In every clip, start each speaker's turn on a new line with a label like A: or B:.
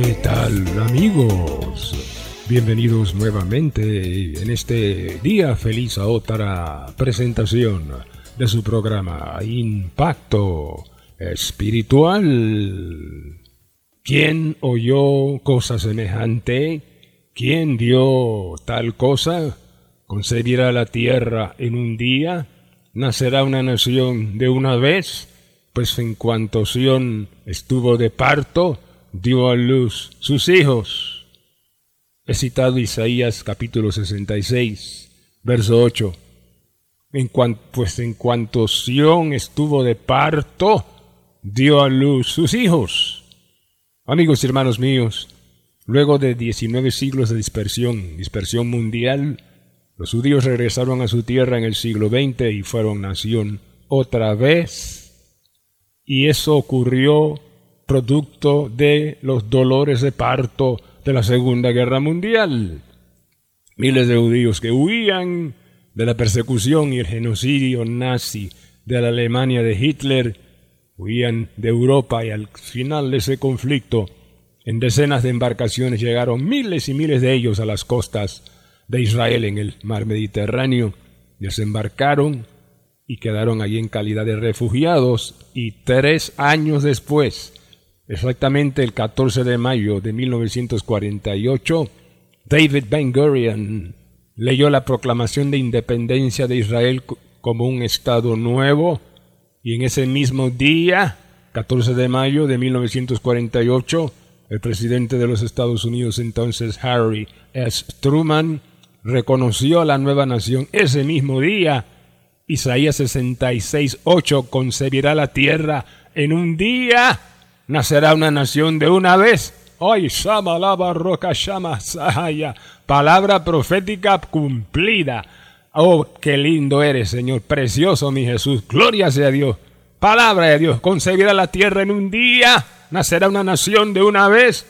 A: ¿Qué tal amigos? Bienvenidos nuevamente en este día feliz a otra presentación de su programa Impacto Espiritual. ¿Quién oyó cosa semejante? ¿Quién dio tal cosa? ¿Concebirá la tierra en un día? ¿Nacerá una nación de una vez? Pues en cuanto Sión estuvo de parto, dio a luz sus hijos. He citado Isaías capítulo 66, verso 8. En pues en cuanto Sión estuvo de parto, dio a luz sus hijos. Amigos y hermanos míos, luego de 19 siglos de dispersión, dispersión mundial, los judíos regresaron a su tierra en el siglo XX y fueron nación otra vez. Y eso ocurrió producto de los dolores de parto de la Segunda Guerra Mundial. Miles de judíos que huían de la persecución y el genocidio nazi de la Alemania de Hitler, huían de Europa y al final de ese conflicto, en decenas de embarcaciones llegaron miles y miles de ellos a las costas de Israel en el mar Mediterráneo, desembarcaron y quedaron allí en calidad de refugiados y tres años después Exactamente el 14 de mayo de 1948, David Ben Gurion leyó la proclamación de independencia de Israel como un Estado nuevo y en ese mismo día, 14 de mayo de 1948, el presidente de los Estados Unidos entonces Harry S. Truman reconoció a la nueva nación ese mismo día. Isaías 66.8 concebirá la tierra en un día nacerá una nación de una vez. Hoy Shama Lava Roca Shama Sahaya. Palabra profética cumplida. Oh, qué lindo eres, Señor. Precioso, mi Jesús. Gloria sea Dios. Palabra de Dios. Concebirá la tierra en un día. Nacerá una nación de una vez.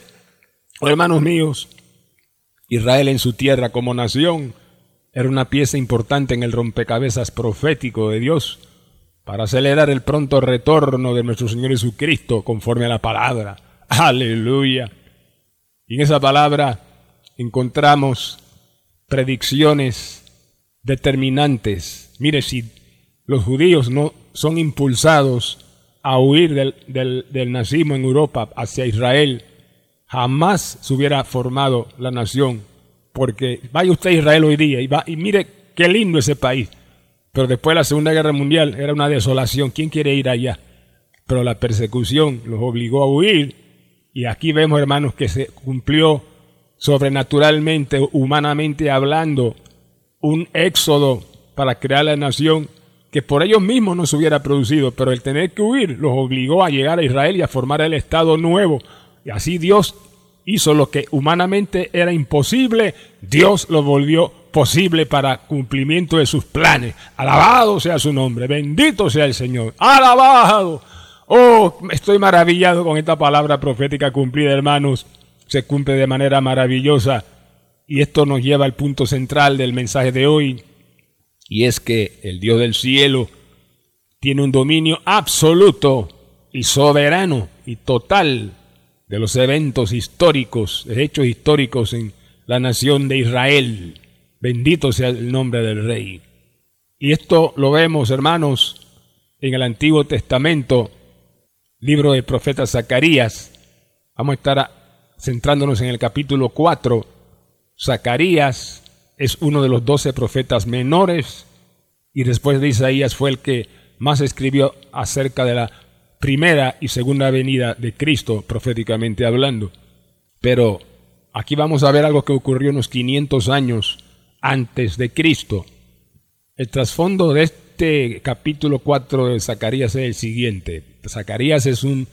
A: Oh, hermanos míos, Israel en su tierra como nación era una pieza importante en el rompecabezas profético de Dios para acelerar el pronto retorno de nuestro Señor Jesucristo conforme a la palabra. Aleluya. Y en esa palabra encontramos predicciones determinantes. Mire, si los judíos no son impulsados a huir del, nazismo en Europa hacia Israel, jamás se hubiera formado la nación. Porque vaya usted a Israel hoy día y, va, y mire qué lindo ese país. Pero después de la Segunda Guerra Mundial era una desolación. ¿Quién quiere ir allá? Pero la persecución los obligó a huir. Y aquí vemos, hermanos, que se cumplió sobrenaturalmente, humanamente hablando, un éxodo para crear la nación que por ellos mismos no se hubiera producido, pero el tener que huir los obligó a llegar a Israel y a formar el Estado nuevo. Y así Dios hizo lo que humanamente era imposible, Dios lo volvió posible para cumplimiento de sus planes. Alabado sea su nombre, bendito sea el Señor, alabado. Oh, estoy maravillado con esta palabra profética cumplida, hermanos. Se cumple de manera maravillosa. Y esto nos lleva al punto central del mensaje de hoy. Y es que el Dios del cielo tiene un dominio absoluto y soberano y total de los eventos históricos, de hechos históricos en la nación de Israel. Bendito sea el nombre del Rey. Y esto lo vemos, hermanos, en el Antiguo Testamento, libro del profeta Zacarías. Vamos a estar centrándonos en el capítulo 4. Zacarías es uno de los doce profetas menores y después de Isaías fue el que más escribió acerca de la primera y segunda venida de Cristo, proféticamente hablando. Pero aquí vamos a ver algo que ocurrió unos 500 años antes de Cristo. El trasfondo de este capítulo 4 de Zacarías es el siguiente. Zacarías es un,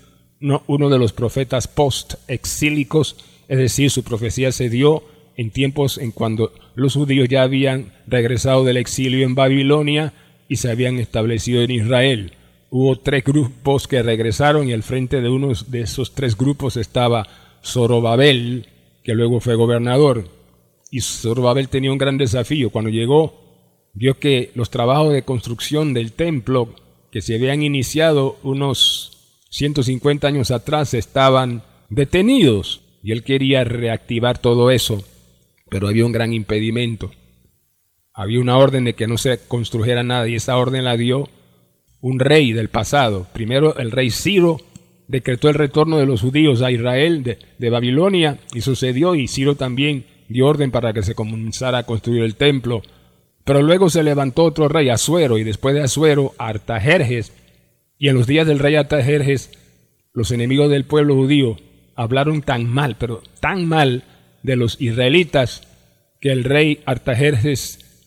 A: uno de los profetas post-exílicos es decir, su profecía se dio en tiempos en cuando los judíos ya habían regresado del exilio en Babilonia y se habían establecido en Israel. Hubo tres grupos que regresaron y al frente de uno de esos tres grupos estaba Zorobabel, que luego fue gobernador. Y Zorobabel tenía un gran desafío. Cuando llegó, vio que los trabajos de construcción del templo que se habían iniciado unos 150 años atrás estaban detenidos y él quería reactivar todo eso, pero había un gran impedimento. Había una orden de que no se construyera nada y esa orden la dio un rey del pasado. Primero el rey Ciro decretó el retorno de los judíos a Israel de, de Babilonia y sucedió y Ciro también dio orden para que se comenzara a construir el templo pero luego se levantó otro rey, Asuero, y después de Asuero, Artajerjes. Y en los días del rey Artajerjes, los enemigos del pueblo judío hablaron tan mal, pero tan mal de los israelitas, que el rey Artajerjes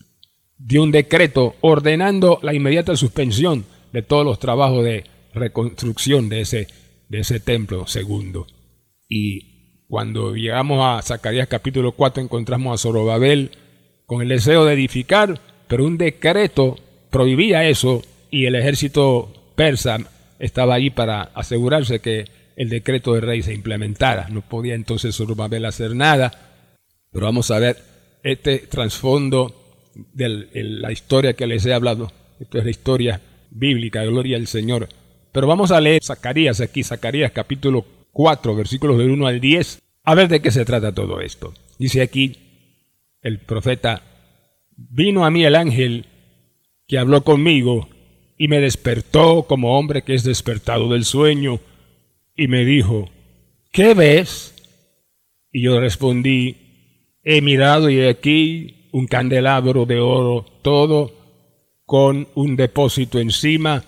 A: dio un decreto ordenando la inmediata suspensión de todos los trabajos de reconstrucción de ese, de ese templo segundo. Y cuando llegamos a Zacarías capítulo 4 encontramos a Zorobabel, con el deseo de edificar, pero un decreto prohibía eso y el ejército persa estaba ahí para asegurarse que el decreto del rey se implementara. No podía entonces Zorobabel hacer nada. Pero vamos a ver este trasfondo de la historia que les he hablado. Esto es la historia bíblica, gloria al Señor. Pero vamos a leer Zacarías aquí, Zacarías capítulo 4, versículos del 1 al 10, a ver de qué se trata todo esto. Dice aquí, el profeta, vino a mí el ángel que habló conmigo y me despertó como hombre que es despertado del sueño y me dijo, ¿qué ves? Y yo respondí, he mirado y he aquí un candelabro de oro todo con un depósito encima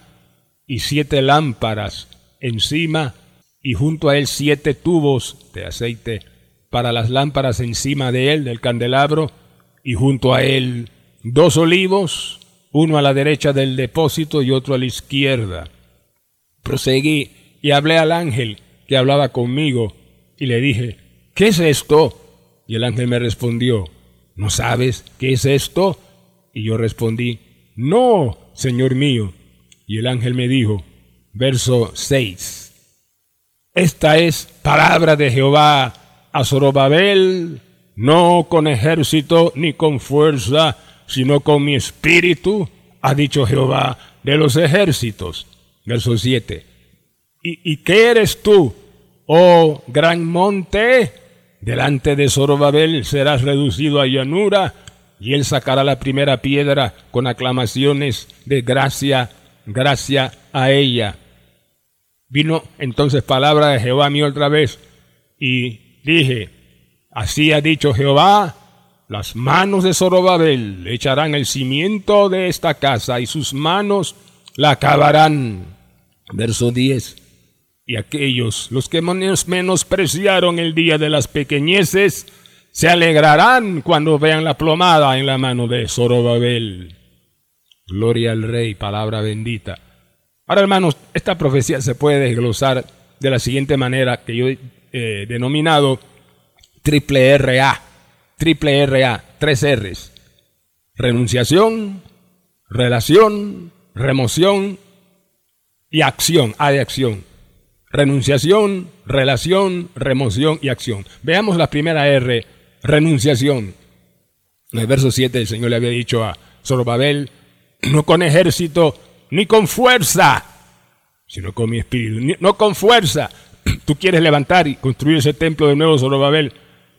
A: y siete lámparas encima y junto a él siete tubos de aceite para las lámparas encima de él, del candelabro, y junto a él dos olivos, uno a la derecha del depósito y otro a la izquierda. Proseguí y hablé al ángel que hablaba conmigo, y le dije, ¿qué es esto? Y el ángel me respondió, ¿no sabes qué es esto? Y yo respondí, no, Señor mío. Y el ángel me dijo, verso 6, esta es palabra de Jehová a Zorobabel, no con ejército ni con fuerza, sino con mi espíritu, ha dicho Jehová de los ejércitos. Verso 7. ¿Y, ¿Y qué eres tú, oh gran monte? Delante de Zorobabel serás reducido a llanura, y él sacará la primera piedra con aclamaciones de gracia, gracia a ella. Vino entonces palabra de Jehová a mí otra vez, y dije, así ha dicho Jehová, las manos de Zorobabel echarán el cimiento de esta casa y sus manos la acabarán. Verso 10. Y aquellos, los que menospreciaron el día de las pequeñeces, se alegrarán cuando vean la plomada en la mano de Zorobabel. Gloria al Rey, palabra bendita. Ahora, hermanos, esta profecía se puede desglosar de la siguiente manera que yo he denominado triple RA, triple RA, tres R's. Renunciación, relación, remoción y acción, A de acción. Renunciación, relación, remoción y acción. Veamos la primera R, renunciación. En el verso 7 el Señor le había dicho a Zorobabel, no con ejército ni con fuerza, sino con mi espíritu, no con fuerza. Tú quieres levantar y construir ese templo de nuevo, Zorobabel,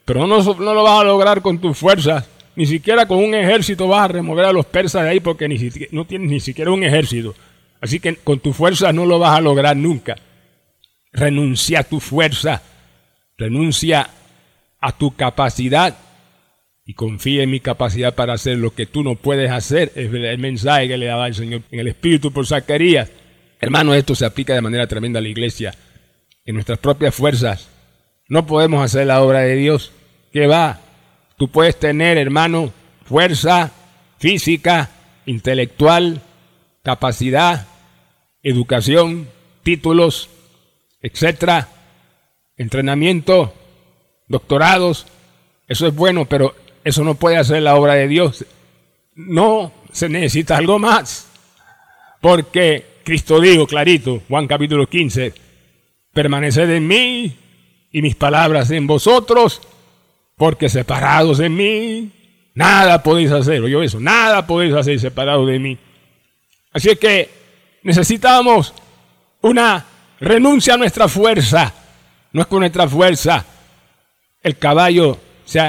A: pero no, no lo vas a lograr con tus fuerzas, ni siquiera con un ejército vas a remover a los persas de ahí porque ni, no tienes ni siquiera un ejército. Así que con tu fuerza no lo vas a lograr nunca. Renuncia a tu fuerza, renuncia a tu capacidad y confía en mi capacidad para hacer lo que tú no puedes hacer. Es el mensaje que le daba el Señor en el Espíritu por Zacarías. Hermano, esto se aplica de manera tremenda a la iglesia. En nuestras propias fuerzas no podemos hacer la obra de Dios. ¿Qué va? Tú puedes tener, hermano, fuerza física, intelectual, capacidad, educación, títulos, etcétera, entrenamiento, doctorados, eso es bueno, pero eso no puede hacer la obra de Dios. No, se necesita algo más. Porque Cristo dijo clarito, Juan capítulo 15, permaneced en mí y mis palabras en vosotros, porque separados de mí, nada podéis hacer. Oye eso, nada podéis hacer separados de mí. Así que necesitamos una renuncia a nuestra fuerza. No es con nuestra fuerza. El caballo se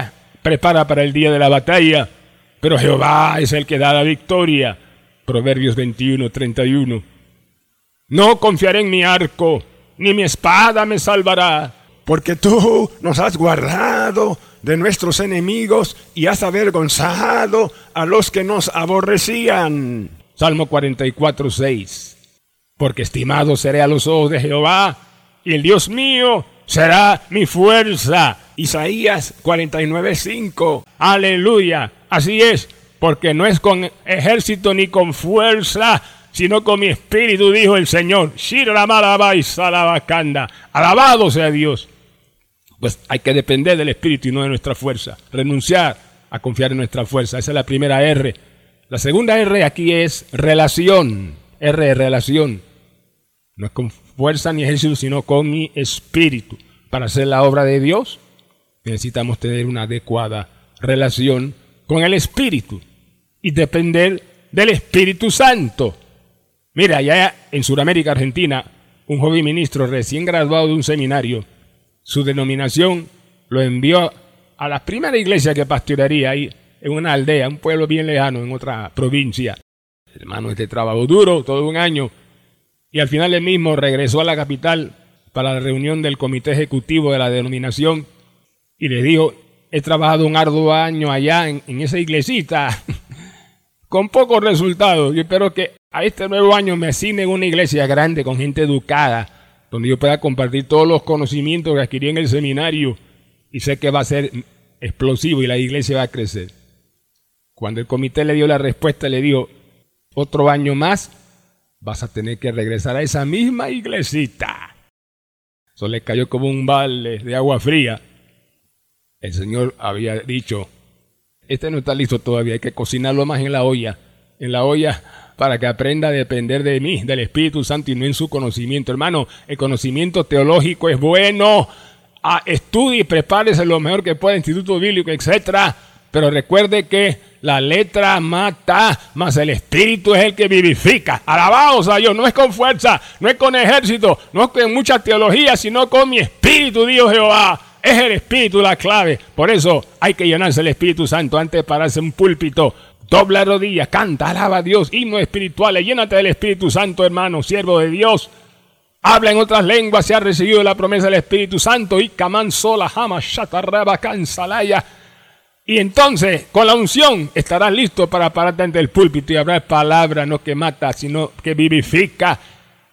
A: prepara para el día de la batalla, pero Jehová es el que da la victoria. Proverbios 21, 31. No confiaré en mi arco, ni mi espada me salvará, porque tú nos has guardado de nuestros enemigos y has avergonzado a los que nos aborrecían. Salmo 44, 6. Porque estimado seré a los ojos de Jehová, y el Dios mío será mi fuerza. Isaías 49, 5. Aleluya. Así es, porque no es con ejército ni con fuerza, sino con mi espíritu, dijo el Señor. Alabado sea Dios. Pues hay que depender del espíritu y no de nuestra fuerza. Renunciar a confiar en nuestra fuerza. Esa es la primera R. La segunda R aquí es relación. R de relación. No es con fuerza ni ejército, sino con mi espíritu. Para hacer la obra de Dios necesitamos tener una adecuada relación con el espíritu y depender del Espíritu Santo. Mira, allá en Sudamérica Argentina, un joven ministro recién graduado de un seminario su denominación lo envió a la primera iglesia que pastorearía ahí en una aldea, un pueblo bien lejano, en otra provincia. Hermano, este trabajo duro, todo un año. Y al final él mismo regresó a la capital para la reunión del comité ejecutivo de la denominación y le dijo, he trabajado un arduo año allá en, en esa iglesita con pocos resultados. Yo espero que a este nuevo año me asignen una iglesia grande con gente educada donde yo pueda compartir todos los conocimientos que adquirí en el seminario y sé que va a ser explosivo y la iglesia va a crecer. Cuando el comité le dio la respuesta, le dijo, otro año más vas a tener que regresar a esa misma iglesita. Eso le cayó como un balde de agua fría. El Señor había dicho, este no está listo todavía, hay que cocinarlo más en la olla. En la olla para que aprenda a depender de mí, del Espíritu Santo y no en su conocimiento. Hermano, el conocimiento teológico es bueno. Ah, estudie y prepárese lo mejor que pueda, instituto bíblico, etc. Pero recuerde que la letra mata, más el Espíritu es el que vivifica. Alabados a Dios, no es con fuerza, no es con ejército, no es con mucha teología, sino con mi Espíritu, Dios Jehová. Es el Espíritu la clave. Por eso hay que llenarse el Espíritu Santo antes de pararse un púlpito Dobla rodillas, canta, alaba a Dios, himno espiritual, llénate del Espíritu Santo, hermano, siervo de Dios. Habla en otras lenguas, se ha recibido la promesa del Espíritu Santo. Y sola, jama, shatarraba, cansalaya. Y entonces, con la unción, estarás listo para pararte ante el púlpito y habrá palabra no que mata, sino que vivifica.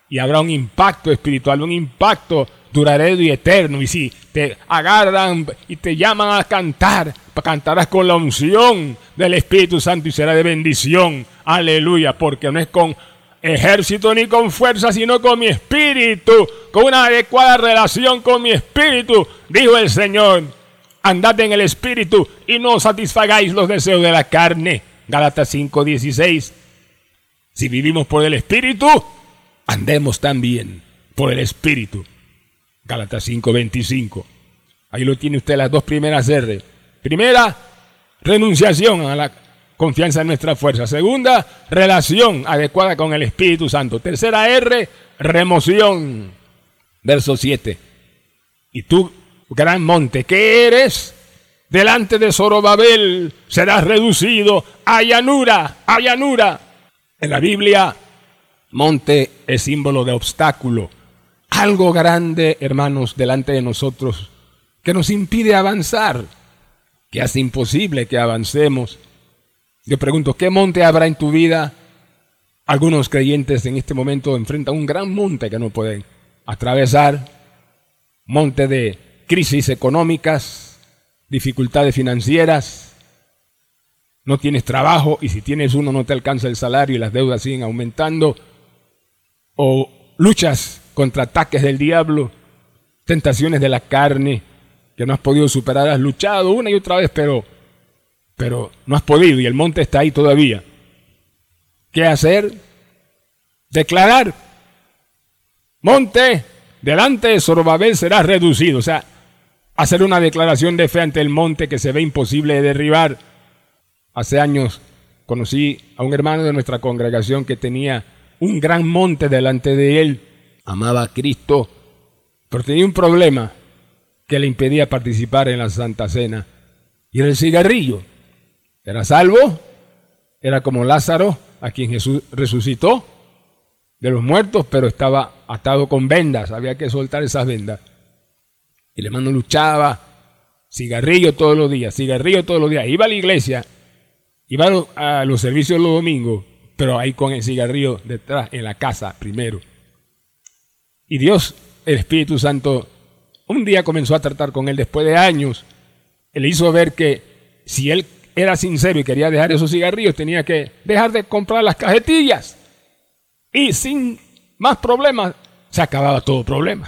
A: Y habrá un impacto espiritual, un impacto duradero y eterno. Y si te agarran y te llaman a cantar, cantarás con la unción del Espíritu Santo y será de bendición. Aleluya, porque no es con ejército ni con fuerza, sino con mi espíritu, con una adecuada relación con mi espíritu, dijo el Señor. Andad en el espíritu y no satisfagáis los deseos de la carne. Gálatas 5:16. Si vivimos por el espíritu, andemos también por el espíritu. Gálatas 5:25. Ahí lo tiene usted las dos primeras R. Primera, renunciación a la confianza en nuestra fuerza. Segunda, relación adecuada con el Espíritu Santo. Tercera R, remoción. Verso 7. Y tú, gran monte, ¿qué eres? Delante de Zorobabel serás reducido a llanura, a llanura. En la Biblia, monte es símbolo de obstáculo. Algo grande, hermanos, delante de nosotros que nos impide avanzar que hace imposible que avancemos. Yo pregunto, ¿qué monte habrá en tu vida? Algunos creyentes en este momento enfrentan un gran monte que no pueden atravesar, monte de crisis económicas, dificultades financieras, no tienes trabajo y si tienes uno no te alcanza el salario y las deudas siguen aumentando, o luchas contra ataques del diablo, tentaciones de la carne, que no has podido superar, has luchado una y otra vez, pero, pero no has podido y el monte está ahí todavía. ¿Qué hacer? Declarar. Monte, delante de Zorobabel será reducido. O sea, hacer una declaración de fe ante el monte que se ve imposible de derribar. Hace años conocí a un hermano de nuestra congregación que tenía un gran monte delante de él. Amaba a Cristo, pero tenía un problema que le impedía participar en la Santa Cena. Y era el cigarrillo. Era salvo, era como Lázaro, a quien Jesús resucitó de los muertos, pero estaba atado con vendas, había que soltar esas vendas. El hermano luchaba, cigarrillo todos los días, cigarrillo todos los días. Iba a la iglesia, iba a los servicios los domingos, pero ahí con el cigarrillo detrás, en la casa primero. Y Dios, el Espíritu Santo, un día comenzó a tratar con él después de años. Él hizo ver que si él era sincero y quería dejar esos cigarrillos, tenía que dejar de comprar las cajetillas. Y sin más problemas, se acababa todo problema.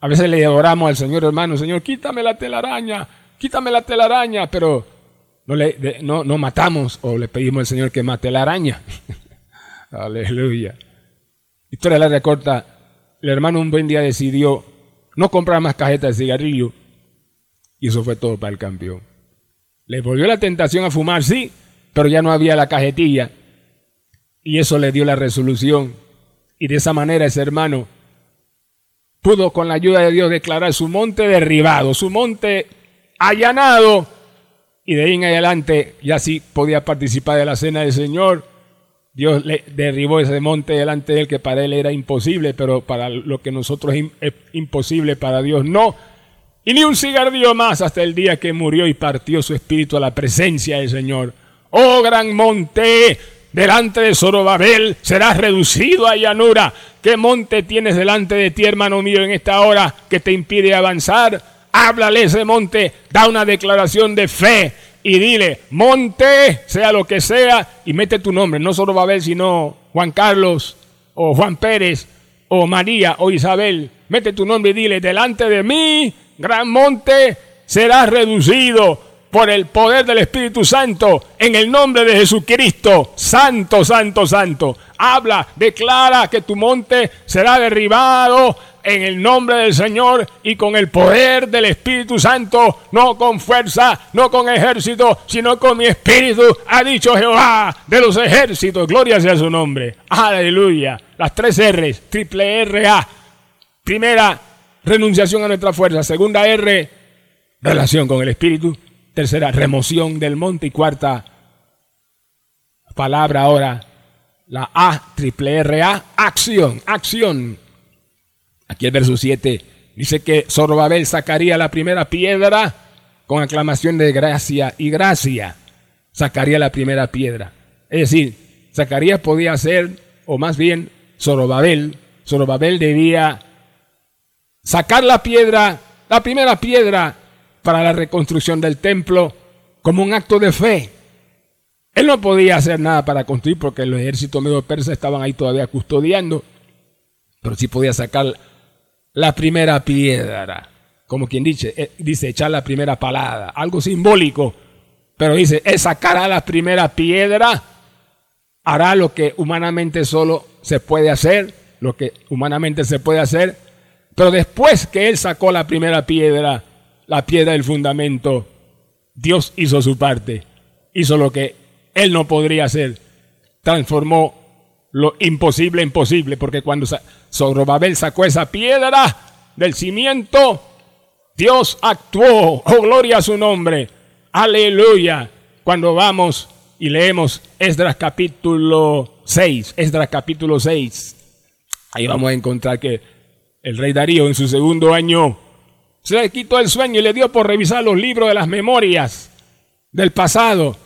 A: A veces le oramos al Señor, hermano, Señor, quítame la telaraña, quítame la telaraña, pero no, le, no, no matamos o le pedimos al Señor que mate la araña. Aleluya. Historia larga corta, el hermano un buen día decidió no comprar más cajetas de cigarrillo. Y eso fue todo para el campeón. Le volvió la tentación a fumar, sí, pero ya no había la cajetilla. Y eso le dio la resolución. Y de esa manera ese hermano pudo con la ayuda de Dios declarar su monte derribado, su monte allanado. Y de ahí en adelante ya sí podía participar de la cena del Señor Dios le derribó ese monte delante de él que para él era imposible, pero para lo que nosotros es imposible, para Dios no. Y ni un cigarrillo más hasta el día que murió y partió su espíritu a la presencia del Señor. Oh gran monte, delante de Zorobabel serás reducido a llanura. ¿Qué monte tienes delante de ti, hermano mío, en esta hora que te impide avanzar? Háblale ese monte, da una declaración de fe y dile, monte, sea lo que sea, y mete tu nombre, no solo va a ver, sino Juan Carlos, o Juan Pérez, o María, o Isabel. Mete tu nombre y dile, delante de mí, gran monte, será reducido por el poder del Espíritu Santo, en el nombre de Jesucristo, santo, santo, santo. Habla, declara que tu monte será derribado en el nombre del Señor y con el poder del Espíritu Santo, no con fuerza, no con ejército, sino con mi espíritu, ha dicho Jehová de los ejércitos. Gloria sea su nombre. Aleluya. Las tres R's, triple R A. Primera, renunciación a nuestra fuerza. Segunda R, relación con el Espíritu. Tercera, remoción del monte. Y cuarta, palabra ahora, la A, triple R A, acción, acción Aquí el verso 7 dice que Zorobabel sacaría la primera piedra con aclamación de gracia y gracia. Sacaría la primera piedra. Es decir, Zacarías podía ser, o más bien Zorobabel, Zorobabel debía sacar la piedra, la primera piedra para la reconstrucción del templo como un acto de fe. Él no podía hacer nada para construir porque los ejércitos medio persas estaban ahí todavía custodiando, pero sí podía sacar la primera piedra. Como quien dice, eh, dice echar la primera palada, algo simbólico. Pero dice, él sacará la primera piedra, hará lo que humanamente solo se puede hacer, lo que humanamente se puede hacer. Pero después que él sacó la primera piedra, la piedra del fundamento, Dios hizo su parte, hizo lo que él no podría hacer, transformó lo imposible en posible, porque cuando Zorobabel sacó esa piedra del cimiento, Dios actuó. Oh, gloria a su nombre. Aleluya. Cuando vamos y leemos Esdras capítulo 6, Esdras capítulo 6, ahí vamos a encontrar que el rey Darío en su segundo año se le quitó el sueño y le dio por revisar los libros de las memorias del pasado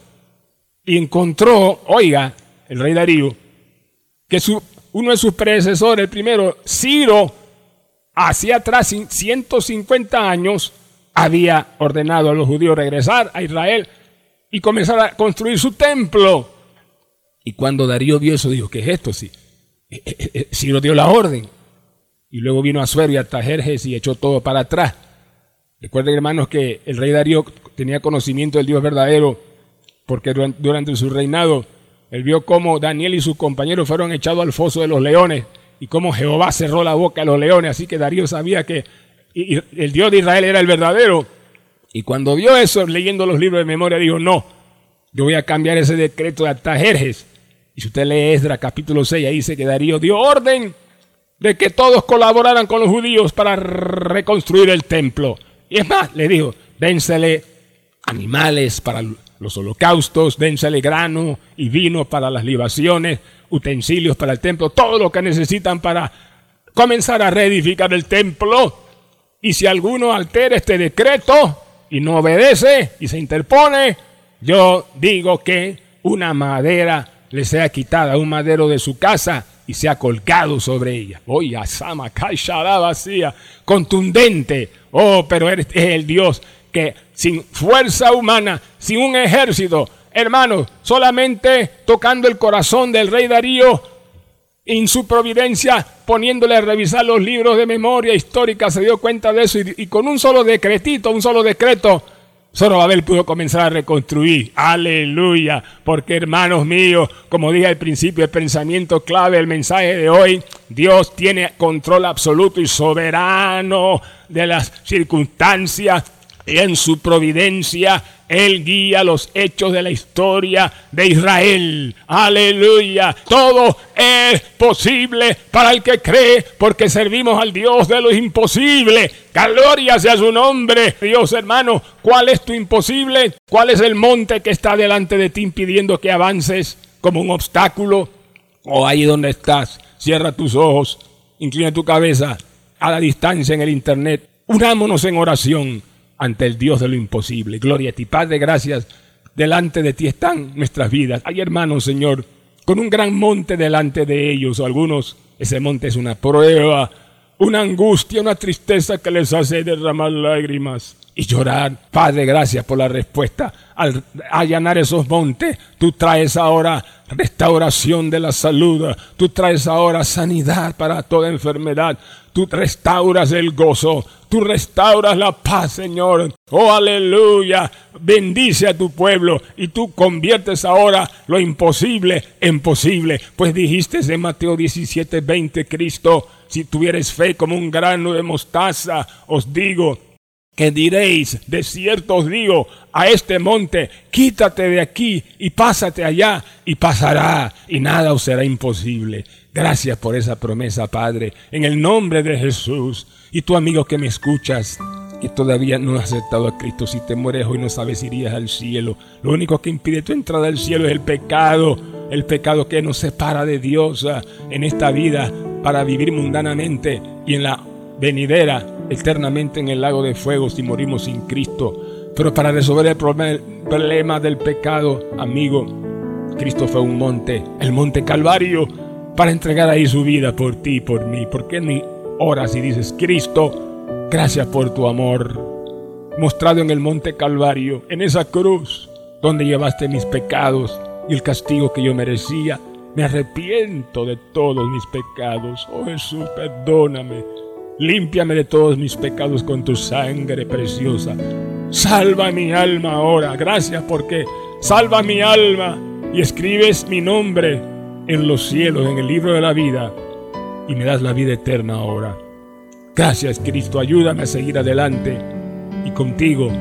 A: y encontró, oiga, el rey Darío, que uno de sus predecesores, el primero, Ciro, hacia atrás 150 años, había ordenado a los judíos regresar a Israel y comenzar a construir su templo. Y cuando Darío vio eso, dijo, ¿qué es esto? Sí. Eh, eh, eh, Ciro dio la orden. Y luego vino a Suero y a Tajerjes y echó todo para atrás. Recuerden, hermanos, que el rey Darío tenía conocimiento del Dios verdadero, porque durante su reinado él vio cómo Daniel y sus compañeros fueron echados al foso de los leones y cómo Jehová cerró la boca a los leones. Así que Darío sabía que el Dios de Israel era el verdadero. Y cuando vio eso, leyendo los libros de memoria, dijo, no, yo voy a cambiar ese decreto de Atajerjes. Y si usted lee Esdra capítulo 6, ahí dice que Darío dio orden de que todos colaboraran con los judíos para reconstruir el templo. Y es más, le dijo, dénsele animales para los holocaustos, dénsele grano y vino para las libaciones, utensilios para el templo, todo lo que necesitan para comenzar a reedificar el templo. Y si alguno altera este decreto y no obedece y se interpone, yo digo que una madera le sea quitada, un madero de su casa y sea colgado sobre ella. Oye, Sama, vacía, contundente. Oh, pero eres es el Dios que sin fuerza humana, sin un ejército, hermanos, solamente tocando el corazón del rey Darío, en su providencia, poniéndole a revisar los libros de memoria histórica, se dio cuenta de eso y, y con un solo decretito, un solo decreto, Zorobabel pudo comenzar a reconstruir. Aleluya. Porque hermanos míos, como dije al principio, el pensamiento clave, el mensaje de hoy, Dios tiene control absoluto y soberano de las circunstancias y en su providencia Él guía los hechos de la historia de Israel. Aleluya. Todo es posible para el que cree porque servimos al Dios de lo imposible. Gloria sea su nombre. Dios hermano, ¿cuál es tu imposible? ¿Cuál es el monte que está delante de ti impidiendo que avances como un obstáculo? O ahí donde estás, cierra tus ojos, inclina tu cabeza a la distancia en el internet. Unámonos en oración ante el Dios de lo imposible. Gloria a ti, Padre, gracias. Delante de ti están nuestras vidas. Hay hermanos, Señor, con un gran monte delante de ellos. Algunos, ese monte es una prueba, una angustia, una tristeza que les hace derramar lágrimas y llorar. Padre, gracias por la respuesta. Al allanar esos montes, tú traes ahora restauración de la salud, tú traes ahora sanidad para toda enfermedad, tú restauras el gozo, tú restauras la paz, Señor. Oh, aleluya. Bendice a tu pueblo y tú conviertes ahora lo imposible en posible. Pues dijiste en Mateo 17, 20, Cristo, si tuvieres fe como un grano de mostaza, os digo, que diréis, de cierto os digo, a este monte, quítate de aquí y pásate allá, y pasará, y nada os será imposible. Gracias por esa promesa, Padre, en el nombre de Jesús. Y tu amigo que me escuchas, que todavía no has aceptado a Cristo, si te mueres hoy no sabes si irías al cielo. Lo único que impide tu entrada al cielo es el pecado, el pecado que nos separa de Dios ah, en esta vida para vivir mundanamente y en la venidera eternamente en el lago de fuego si morimos sin Cristo. Pero para resolver el problema, del pecado, amigo, Cristo fue un monte, el monte Calvario, para entregar ahí su vida por ti y por mí. ¿Por qué ni oras y dices, Cristo, gracias por tu amor, mostrado en el monte Calvario, en esa cruz, donde llevaste mis pecados y el castigo que yo merecía? Me arrepiento de todos mis pecados. Oh Jesús, perdóname. Límpiame de todos mis pecados con tu sangre preciosa. Salva mi alma ahora. Gracias porque salva mi alma y escribes mi nombre en los cielos, en el libro de la vida, y me das la vida eterna ahora. Gracias Cristo, ayúdame a seguir adelante y contigo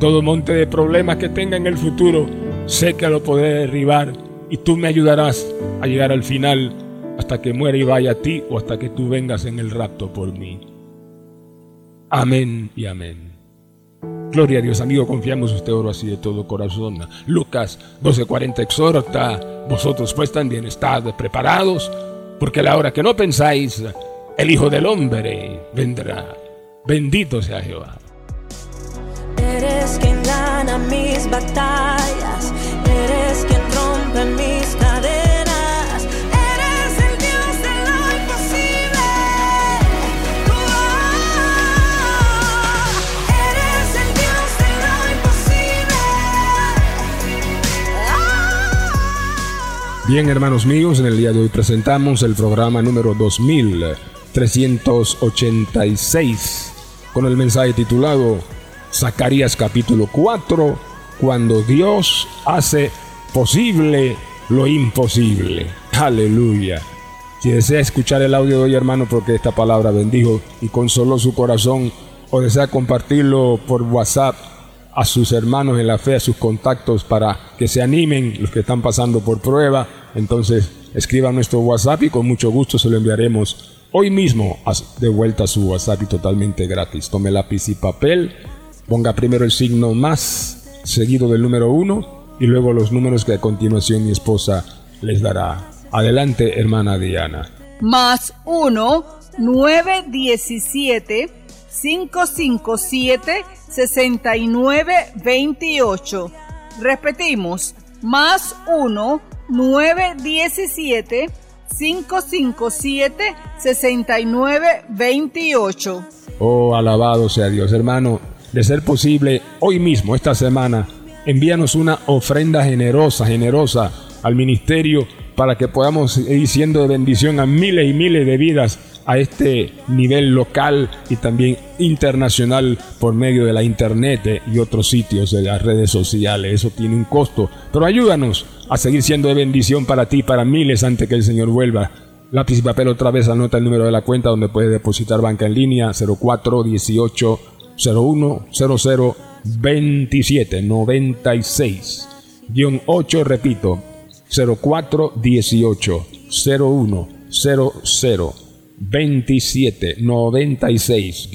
A: todo monte de problemas que tenga en el futuro, sé que lo podré derribar y tú me ayudarás a llegar al final hasta que muera y vaya a ti o hasta que tú vengas en el rapto por mí. Amén y amén. Gloria a Dios, amigo, confiamos usted oro así de todo corazón. Lucas 12:40 exhorta, vosotros pues también estad preparados, porque a la hora que no pensáis, el Hijo del Hombre vendrá. Bendito sea Jehová.
B: Eres quien gana mis batallas, eres quien rompe mis
A: Bien, hermanos míos, en el día de hoy presentamos el programa número 2386 con el mensaje titulado Zacarías capítulo 4, cuando Dios hace posible lo imposible. Aleluya. Si desea escuchar el audio de hoy, hermano, porque esta palabra bendijo y consoló su corazón, o desea compartirlo por WhatsApp a sus hermanos en la fe, a sus contactos, para que se animen los que están pasando por prueba, entonces escriba nuestro WhatsApp y con mucho gusto se lo enviaremos hoy mismo de vuelta a su WhatsApp y totalmente gratis. Tome lápiz y papel, ponga primero el signo más, seguido del número uno, y luego los números que a continuación mi esposa les dará. Adelante, hermana Diana.
C: Más 1 917 557 6928. Repetimos, más 1 917 557 6928.
A: Oh, alabado sea Dios, hermano. De ser posible, hoy mismo, esta semana, envíanos una ofrenda generosa, generosa al ministerio para que podamos ir siendo de bendición a miles y miles de vidas a este nivel local y también internacional por medio de la internet y otros sitios de las redes sociales. Eso tiene un costo, pero ayúdanos a seguir siendo de bendición para ti, para miles antes que el Señor vuelva. Lápiz y papel otra vez anota el número de la cuenta donde puedes depositar banca en línea 04 18 01 00 27 96 8 repito 04 18 01 00 27 96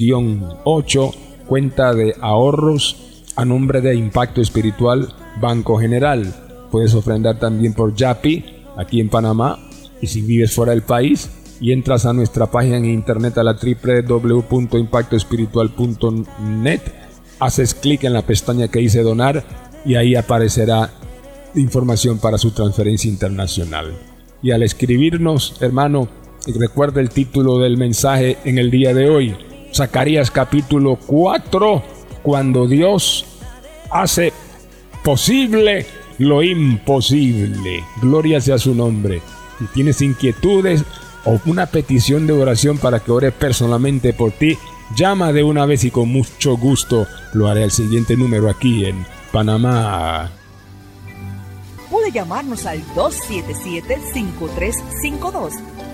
A: 8 cuenta de ahorros a nombre de Impacto Espiritual Banco General. Puedes ofrendar también por Yapi aquí en Panamá y si vives fuera del país y entras a nuestra página en internet a la www.impactoespiritual.net, haces clic en la pestaña que dice donar y ahí aparecerá información para su transferencia internacional. Y al escribirnos, hermano, recuerda el título del mensaje en el día de hoy, Zacarías capítulo 4, cuando Dios hace posible lo imposible. Gloria sea su nombre. Si tienes inquietudes o una petición de oración para que ore personalmente por ti, llama de una vez y con mucho gusto lo haré al siguiente número aquí en Panamá
C: puede llamarnos al 277-5352.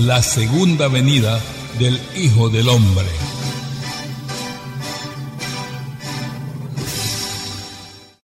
D: la segunda venida del Hijo del Hombre.